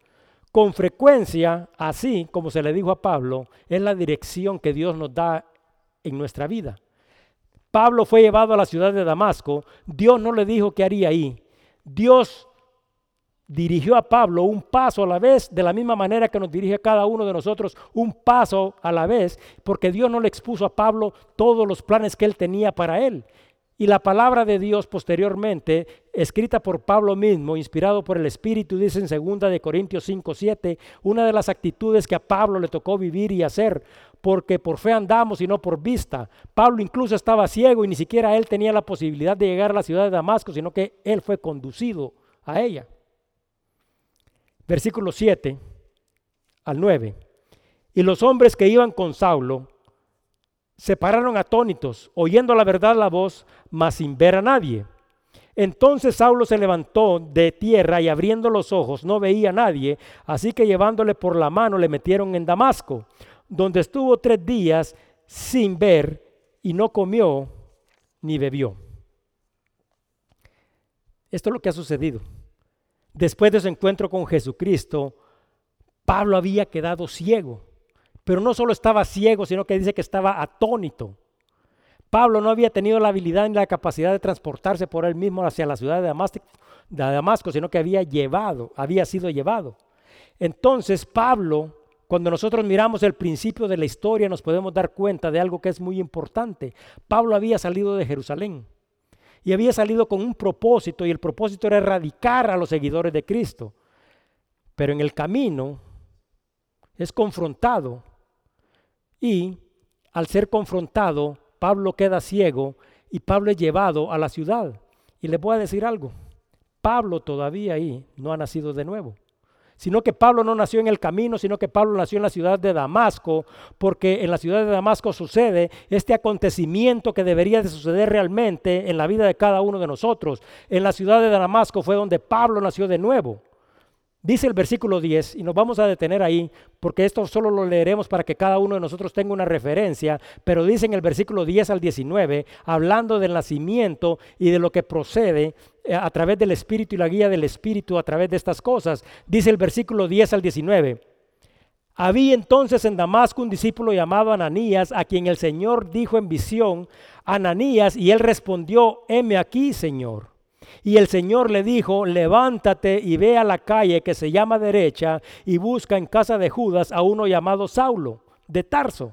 Con frecuencia, así como se le dijo a Pablo, es la dirección que Dios nos da en nuestra vida. Pablo fue llevado a la ciudad de Damasco, Dios no le dijo qué haría ahí. Dios dirigió a Pablo un paso a la vez, de la misma manera que nos dirige a cada uno de nosotros un paso a la vez, porque Dios no le expuso a Pablo todos los planes que él tenía para él. Y la palabra de Dios posteriormente, escrita por Pablo mismo, inspirado por el Espíritu, dice en 2 de Corintios 5, 7, una de las actitudes que a Pablo le tocó vivir y hacer, porque por fe andamos y no por vista. Pablo incluso estaba ciego y ni siquiera él tenía la posibilidad de llegar a la ciudad de Damasco, sino que él fue conducido a ella. Versículo 7 al 9. Y los hombres que iban con Saulo se pararon atónitos, oyendo la verdad la voz, mas sin ver a nadie. Entonces Saulo se levantó de tierra y abriendo los ojos no veía a nadie, así que llevándole por la mano le metieron en Damasco donde estuvo tres días sin ver y no comió ni bebió. Esto es lo que ha sucedido. Después de su encuentro con Jesucristo, Pablo había quedado ciego. Pero no solo estaba ciego, sino que dice que estaba atónito. Pablo no había tenido la habilidad ni la capacidad de transportarse por él mismo hacia la ciudad de Damasco, sino que había llevado, había sido llevado. Entonces Pablo cuando nosotros miramos el principio de la historia nos podemos dar cuenta de algo que es muy importante. Pablo había salido de Jerusalén y había salido con un propósito y el propósito era erradicar a los seguidores de Cristo. Pero en el camino es confrontado y al ser confrontado Pablo queda ciego y Pablo es llevado a la ciudad. Y le voy a decir algo, Pablo todavía ahí no ha nacido de nuevo sino que Pablo no nació en el camino, sino que Pablo nació en la ciudad de Damasco, porque en la ciudad de Damasco sucede este acontecimiento que debería de suceder realmente en la vida de cada uno de nosotros. En la ciudad de Damasco fue donde Pablo nació de nuevo. Dice el versículo 10, y nos vamos a detener ahí, porque esto solo lo leeremos para que cada uno de nosotros tenga una referencia, pero dice en el versículo 10 al 19, hablando del nacimiento y de lo que procede eh, a través del Espíritu y la guía del Espíritu a través de estas cosas, dice el versículo 10 al 19. Había entonces en Damasco un discípulo llamado Ananías, a quien el Señor dijo en visión, Ananías, y él respondió, heme aquí, Señor. Y el Señor le dijo, levántate y ve a la calle que se llama derecha y busca en casa de Judas a uno llamado Saulo de Tarso,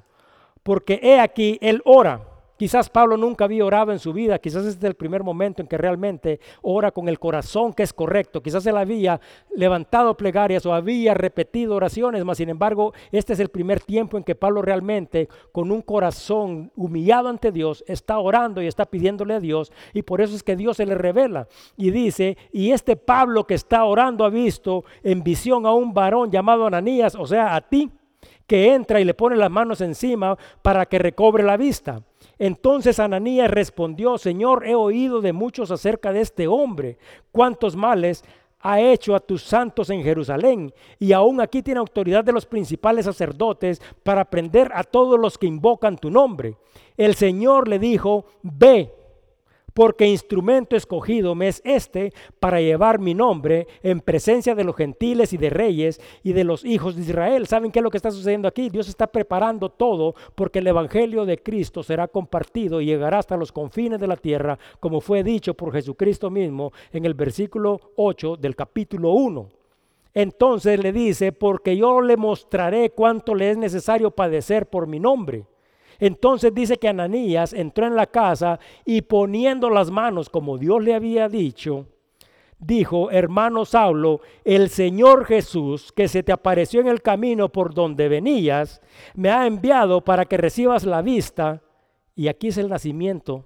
porque he aquí, él ora Quizás Pablo nunca había orado en su vida, quizás este es el primer momento en que realmente ora con el corazón que es correcto, quizás él había levantado plegarias o había repetido oraciones, mas sin embargo este es el primer tiempo en que Pablo realmente con un corazón humillado ante Dios está orando y está pidiéndole a Dios y por eso es que Dios se le revela y dice, y este Pablo que está orando ha visto en visión a un varón llamado Ananías, o sea, a ti, que entra y le pone las manos encima para que recobre la vista. Entonces Ananías respondió, Señor, he oído de muchos acerca de este hombre, cuántos males ha hecho a tus santos en Jerusalén, y aún aquí tiene autoridad de los principales sacerdotes para prender a todos los que invocan tu nombre. El Señor le dijo, ve porque instrumento escogido me es este para llevar mi nombre en presencia de los gentiles y de reyes y de los hijos de Israel. ¿Saben qué es lo que está sucediendo aquí? Dios está preparando todo porque el Evangelio de Cristo será compartido y llegará hasta los confines de la tierra, como fue dicho por Jesucristo mismo en el versículo 8 del capítulo 1. Entonces le dice, porque yo le mostraré cuánto le es necesario padecer por mi nombre. Entonces dice que Ananías entró en la casa y poniendo las manos como Dios le había dicho, dijo, hermano Saulo, el Señor Jesús, que se te apareció en el camino por donde venías, me ha enviado para que recibas la vista. Y aquí es el nacimiento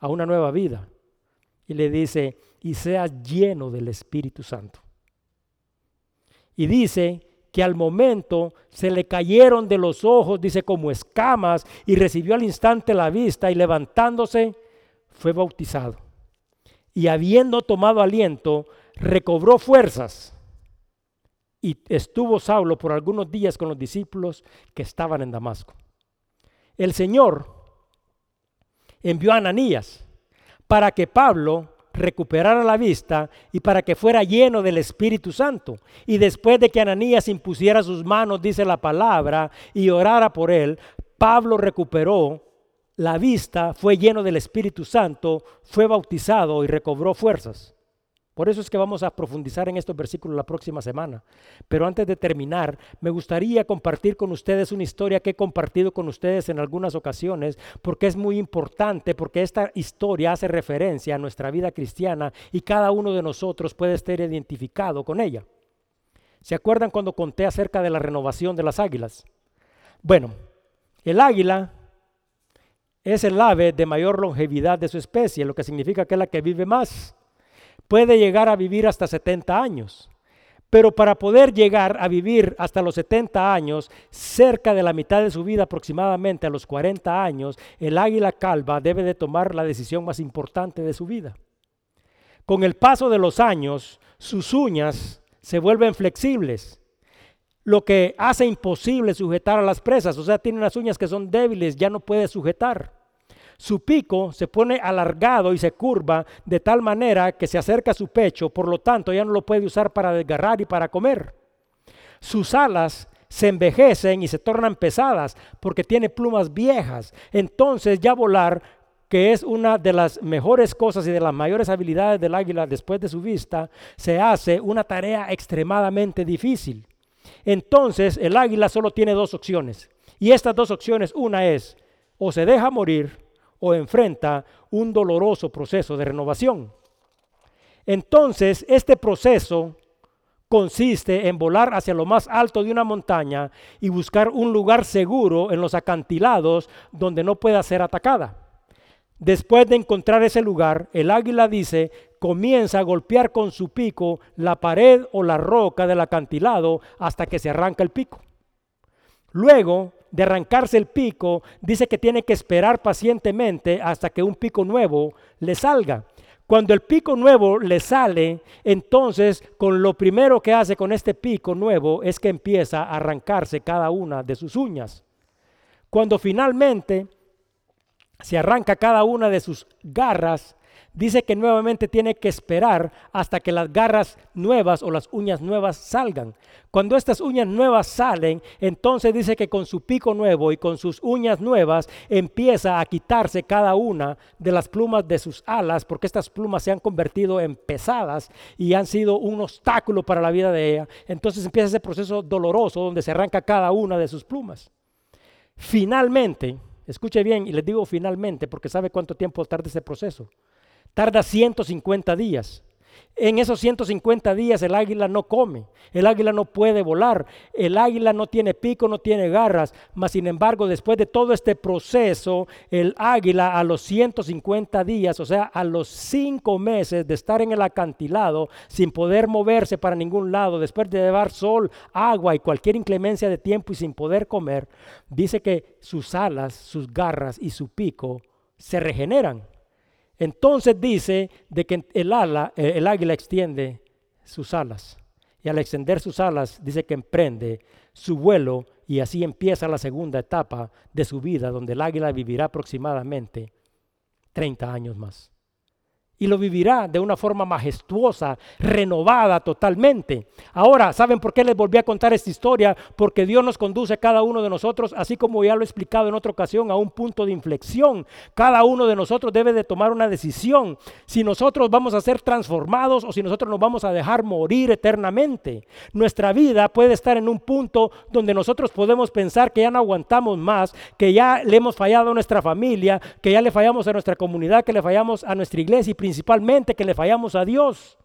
a una nueva vida. Y le dice, y seas lleno del Espíritu Santo. Y dice que al momento se le cayeron de los ojos, dice, como escamas, y recibió al instante la vista, y levantándose, fue bautizado. Y habiendo tomado aliento, recobró fuerzas. Y estuvo Saulo por algunos días con los discípulos que estaban en Damasco. El Señor envió a Ananías para que Pablo recuperara la vista y para que fuera lleno del Espíritu Santo. Y después de que Ananías impusiera sus manos, dice la palabra, y orara por él, Pablo recuperó la vista, fue lleno del Espíritu Santo, fue bautizado y recobró fuerzas. Por eso es que vamos a profundizar en estos versículos la próxima semana. Pero antes de terminar, me gustaría compartir con ustedes una historia que he compartido con ustedes en algunas ocasiones, porque es muy importante, porque esta historia hace referencia a nuestra vida cristiana y cada uno de nosotros puede estar identificado con ella. ¿Se acuerdan cuando conté acerca de la renovación de las águilas? Bueno, el águila es el ave de mayor longevidad de su especie, lo que significa que es la que vive más puede llegar a vivir hasta 70 años. Pero para poder llegar a vivir hasta los 70 años, cerca de la mitad de su vida aproximadamente a los 40 años, el águila calva debe de tomar la decisión más importante de su vida. Con el paso de los años, sus uñas se vuelven flexibles, lo que hace imposible sujetar a las presas. O sea, tiene unas uñas que son débiles, ya no puede sujetar. Su pico se pone alargado y se curva de tal manera que se acerca a su pecho, por lo tanto ya no lo puede usar para desgarrar y para comer. Sus alas se envejecen y se tornan pesadas porque tiene plumas viejas. Entonces ya volar, que es una de las mejores cosas y de las mayores habilidades del águila después de su vista, se hace una tarea extremadamente difícil. Entonces el águila solo tiene dos opciones. Y estas dos opciones, una es o se deja morir o enfrenta un doloroso proceso de renovación. Entonces, este proceso consiste en volar hacia lo más alto de una montaña y buscar un lugar seguro en los acantilados donde no pueda ser atacada. Después de encontrar ese lugar, el águila dice, comienza a golpear con su pico la pared o la roca del acantilado hasta que se arranca el pico. Luego de arrancarse el pico, dice que tiene que esperar pacientemente hasta que un pico nuevo le salga. Cuando el pico nuevo le sale, entonces con lo primero que hace con este pico nuevo es que empieza a arrancarse cada una de sus uñas. Cuando finalmente se arranca cada una de sus garras, dice que nuevamente tiene que esperar hasta que las garras nuevas o las uñas nuevas salgan. Cuando estas uñas nuevas salen, entonces dice que con su pico nuevo y con sus uñas nuevas empieza a quitarse cada una de las plumas de sus alas, porque estas plumas se han convertido en pesadas y han sido un obstáculo para la vida de ella. Entonces empieza ese proceso doloroso donde se arranca cada una de sus plumas. Finalmente, escuche bien y les digo finalmente porque sabe cuánto tiempo tarda ese proceso tarda 150 días. En esos 150 días el águila no come, el águila no puede volar, el águila no tiene pico, no tiene garras, mas sin embargo después de todo este proceso, el águila a los 150 días, o sea, a los 5 meses de estar en el acantilado sin poder moverse para ningún lado, después de llevar sol, agua y cualquier inclemencia de tiempo y sin poder comer, dice que sus alas, sus garras y su pico se regeneran entonces dice de que el, ala, eh, el águila extiende sus alas. Y al extender sus alas, dice que emprende su vuelo y así empieza la segunda etapa de su vida, donde el águila vivirá aproximadamente 30 años más y lo vivirá de una forma majestuosa, renovada totalmente. Ahora, ¿saben por qué les volví a contar esta historia? Porque Dios nos conduce a cada uno de nosotros, así como ya lo he explicado en otra ocasión, a un punto de inflexión. Cada uno de nosotros debe de tomar una decisión. Si nosotros vamos a ser transformados o si nosotros nos vamos a dejar morir eternamente. Nuestra vida puede estar en un punto donde nosotros podemos pensar que ya no aguantamos más, que ya le hemos fallado a nuestra familia, que ya le fallamos a nuestra comunidad, que le fallamos a nuestra iglesia y principalmente que le fallamos a Dios.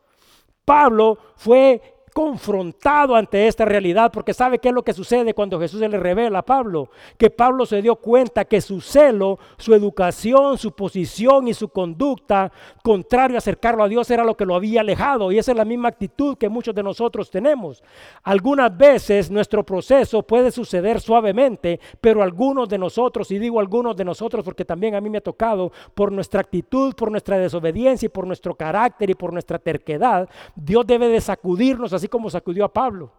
Pablo fue confrontado ante esta realidad, porque sabe qué es lo que sucede cuando Jesús se le revela a Pablo, que Pablo se dio cuenta que su celo, su educación, su posición y su conducta contrario a acercarlo a Dios era lo que lo había alejado, y esa es la misma actitud que muchos de nosotros tenemos. Algunas veces nuestro proceso puede suceder suavemente, pero algunos de nosotros, y digo algunos de nosotros porque también a mí me ha tocado, por nuestra actitud, por nuestra desobediencia y por nuestro carácter y por nuestra terquedad, Dios debe de sacudirnos así como sacudió a Pablo.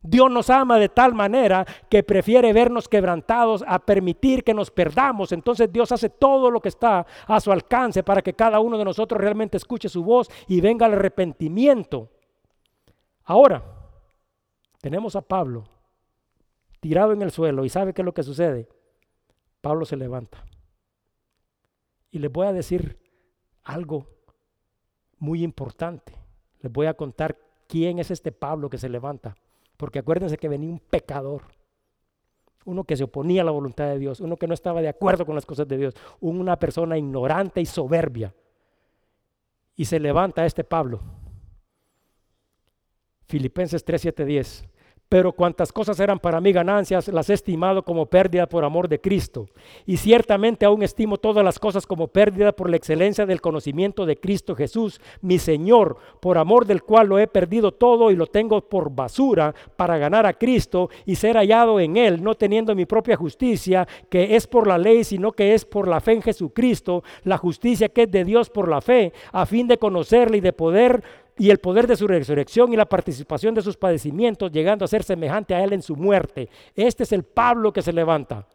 Dios nos ama de tal manera que prefiere vernos quebrantados a permitir que nos perdamos. Entonces Dios hace todo lo que está a su alcance para que cada uno de nosotros realmente escuche su voz y venga el arrepentimiento. Ahora, tenemos a Pablo tirado en el suelo y ¿sabe qué es lo que sucede? Pablo se levanta. Y les voy a decir algo muy importante. Les voy a contar ¿Quién es este Pablo que se levanta? Porque acuérdense que venía un pecador, uno que se oponía a la voluntad de Dios, uno que no estaba de acuerdo con las cosas de Dios, una persona ignorante y soberbia. Y se levanta este Pablo. Filipenses 3, 7, 10 pero cuantas cosas eran para mí ganancias, las he estimado como pérdida por amor de Cristo. Y ciertamente aún estimo todas las cosas como pérdida por la excelencia del conocimiento de Cristo Jesús, mi Señor, por amor del cual lo he perdido todo y lo tengo por basura para ganar a Cristo y ser hallado en Él, no teniendo mi propia justicia, que es por la ley, sino que es por la fe en Jesucristo, la justicia que es de Dios por la fe, a fin de conocerle y de poder y el poder de su resurrección y la participación de sus padecimientos, llegando a ser semejante a él en su muerte. Este es el Pablo que se levanta.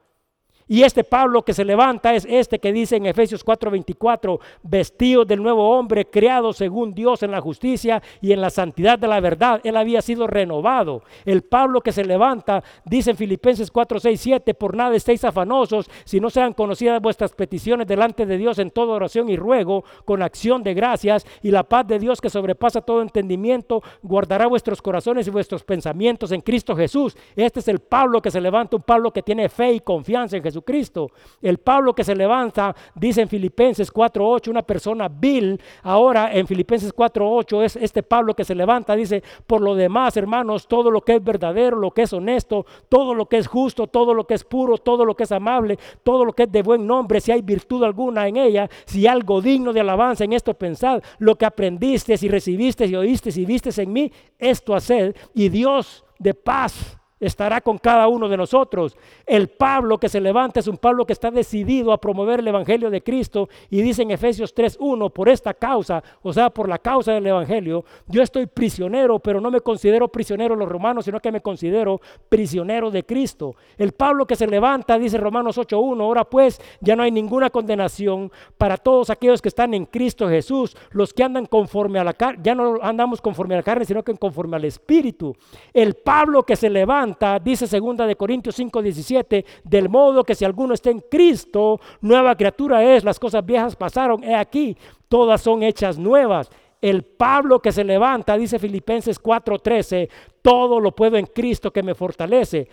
Y este Pablo que se levanta es este que dice en Efesios 4:24, vestido del nuevo hombre, creado según Dios en la justicia y en la santidad de la verdad. Él había sido renovado. El Pablo que se levanta dice en Filipenses 4:6-7, por nada estéis afanosos, si no sean conocidas vuestras peticiones delante de Dios en toda oración y ruego, con acción de gracias, y la paz de Dios que sobrepasa todo entendimiento, guardará vuestros corazones y vuestros pensamientos en Cristo Jesús. Este es el Pablo que se levanta, un Pablo que tiene fe y confianza en Jesús. Jesucristo. El Pablo que se levanta, dice en Filipenses 4.8, una persona vil. Ahora en Filipenses 4.8 es este Pablo que se levanta, dice, por lo demás, hermanos, todo lo que es verdadero, lo que es honesto, todo lo que es justo, todo lo que es puro, todo lo que es amable, todo lo que es de buen nombre, si hay virtud alguna en ella, si hay algo digno de alabanza en esto pensad, lo que aprendiste y recibiste y oíste y viste en mí, esto haced y Dios de paz estará con cada uno de nosotros. El Pablo que se levanta es un Pablo que está decidido a promover el Evangelio de Cristo y dice en Efesios 3.1, por esta causa, o sea, por la causa del Evangelio, yo estoy prisionero, pero no me considero prisionero de los romanos, sino que me considero prisionero de Cristo. El Pablo que se levanta, dice Romanos 8.1, ahora pues ya no hay ninguna condenación para todos aquellos que están en Cristo Jesús, los que andan conforme a la carne, ya no andamos conforme a la carne, sino que conforme al Espíritu. El Pablo que se levanta, dice segunda de Corintios 5:17, del modo que si alguno está en Cristo, nueva criatura es, las cosas viejas pasaron, he aquí, todas son hechas nuevas. El Pablo que se levanta, dice Filipenses 4:13, todo lo puedo en Cristo que me fortalece.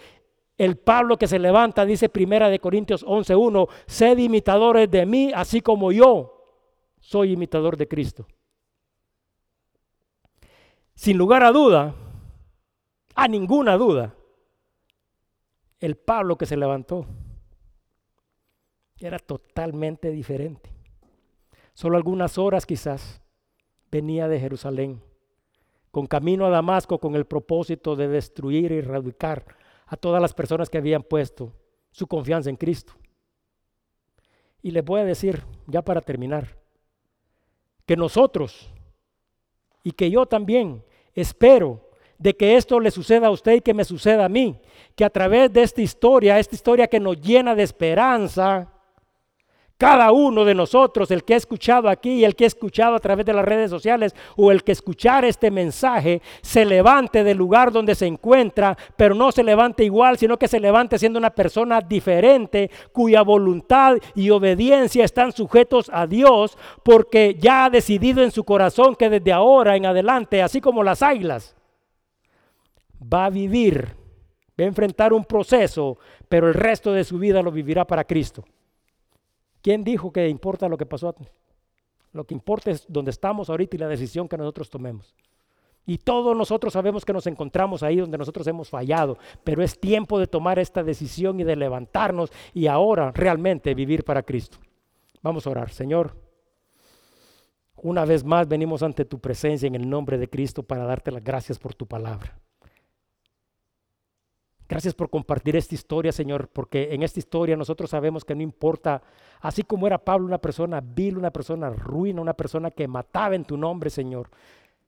El Pablo que se levanta, dice Primera de Corintios 11:1, sed imitadores de mí, así como yo soy imitador de Cristo. Sin lugar a duda, a ninguna duda, el Pablo que se levantó era totalmente diferente. Solo algunas horas quizás venía de Jerusalén, con camino a Damasco con el propósito de destruir y erradicar a todas las personas que habían puesto su confianza en Cristo. Y les voy a decir, ya para terminar, que nosotros y que yo también espero de que esto le suceda a usted y que me suceda a mí, que a través de esta historia, esta historia que nos llena de esperanza, cada uno de nosotros, el que ha escuchado aquí y el que ha escuchado a través de las redes sociales o el que escuchar este mensaje, se levante del lugar donde se encuentra, pero no se levante igual, sino que se levante siendo una persona diferente, cuya voluntad y obediencia están sujetos a Dios, porque ya ha decidido en su corazón que desde ahora en adelante, así como las águilas, va a vivir, va a enfrentar un proceso, pero el resto de su vida lo vivirá para Cristo. ¿Quién dijo que importa lo que pasó? Lo que importa es donde estamos ahorita y la decisión que nosotros tomemos. Y todos nosotros sabemos que nos encontramos ahí donde nosotros hemos fallado, pero es tiempo de tomar esta decisión y de levantarnos y ahora realmente vivir para Cristo. Vamos a orar, Señor. Una vez más venimos ante tu presencia en el nombre de Cristo para darte las gracias por tu palabra. Gracias por compartir esta historia, Señor, porque en esta historia nosotros sabemos que no importa, así como era Pablo una persona vil, una persona ruina, una persona que mataba en tu nombre, Señor.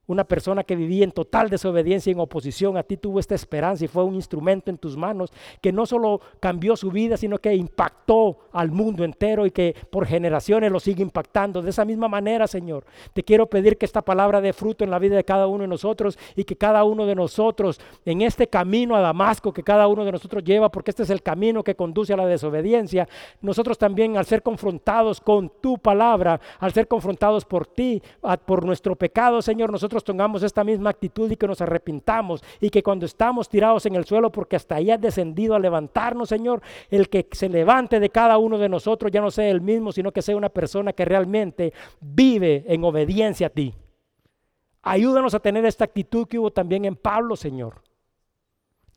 Una persona que vivía en total desobediencia y en oposición a ti tuvo esta esperanza y fue un instrumento en tus manos que no solo cambió su vida, sino que impactó al mundo entero y que por generaciones lo sigue impactando. De esa misma manera, Señor, te quiero pedir que esta palabra dé fruto en la vida de cada uno de nosotros y que cada uno de nosotros en este camino a Damasco que cada uno de nosotros lleva, porque este es el camino que conduce a la desobediencia, nosotros también al ser confrontados con tu palabra, al ser confrontados por ti, por nuestro pecado, Señor, nosotros tengamos esta misma actitud y que nos arrepintamos y que cuando estamos tirados en el suelo porque hasta ahí has descendido a levantarnos, Señor, el que se levante de cada uno de nosotros ya no sea el mismo, sino que sea una persona que realmente vive en obediencia a ti. Ayúdanos a tener esta actitud que hubo también en Pablo, Señor.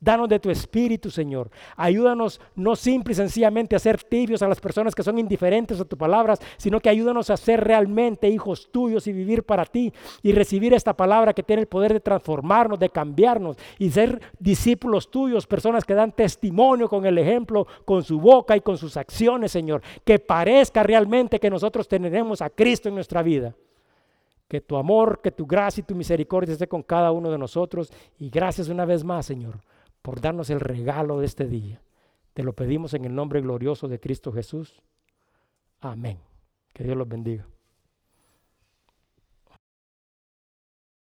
Danos de tu espíritu, Señor. Ayúdanos no simple y sencillamente a ser tibios a las personas que son indiferentes a tus palabras, sino que ayúdanos a ser realmente hijos tuyos y vivir para ti y recibir esta palabra que tiene el poder de transformarnos, de cambiarnos y ser discípulos tuyos, personas que dan testimonio con el ejemplo, con su boca y con sus acciones, Señor. Que parezca realmente que nosotros tenemos a Cristo en nuestra vida. Que tu amor, que tu gracia y tu misericordia esté con cada uno de nosotros. Y gracias una vez más, Señor por darnos el regalo de este día. Te lo pedimos en el nombre glorioso de Cristo Jesús. Amén. Que Dios los bendiga.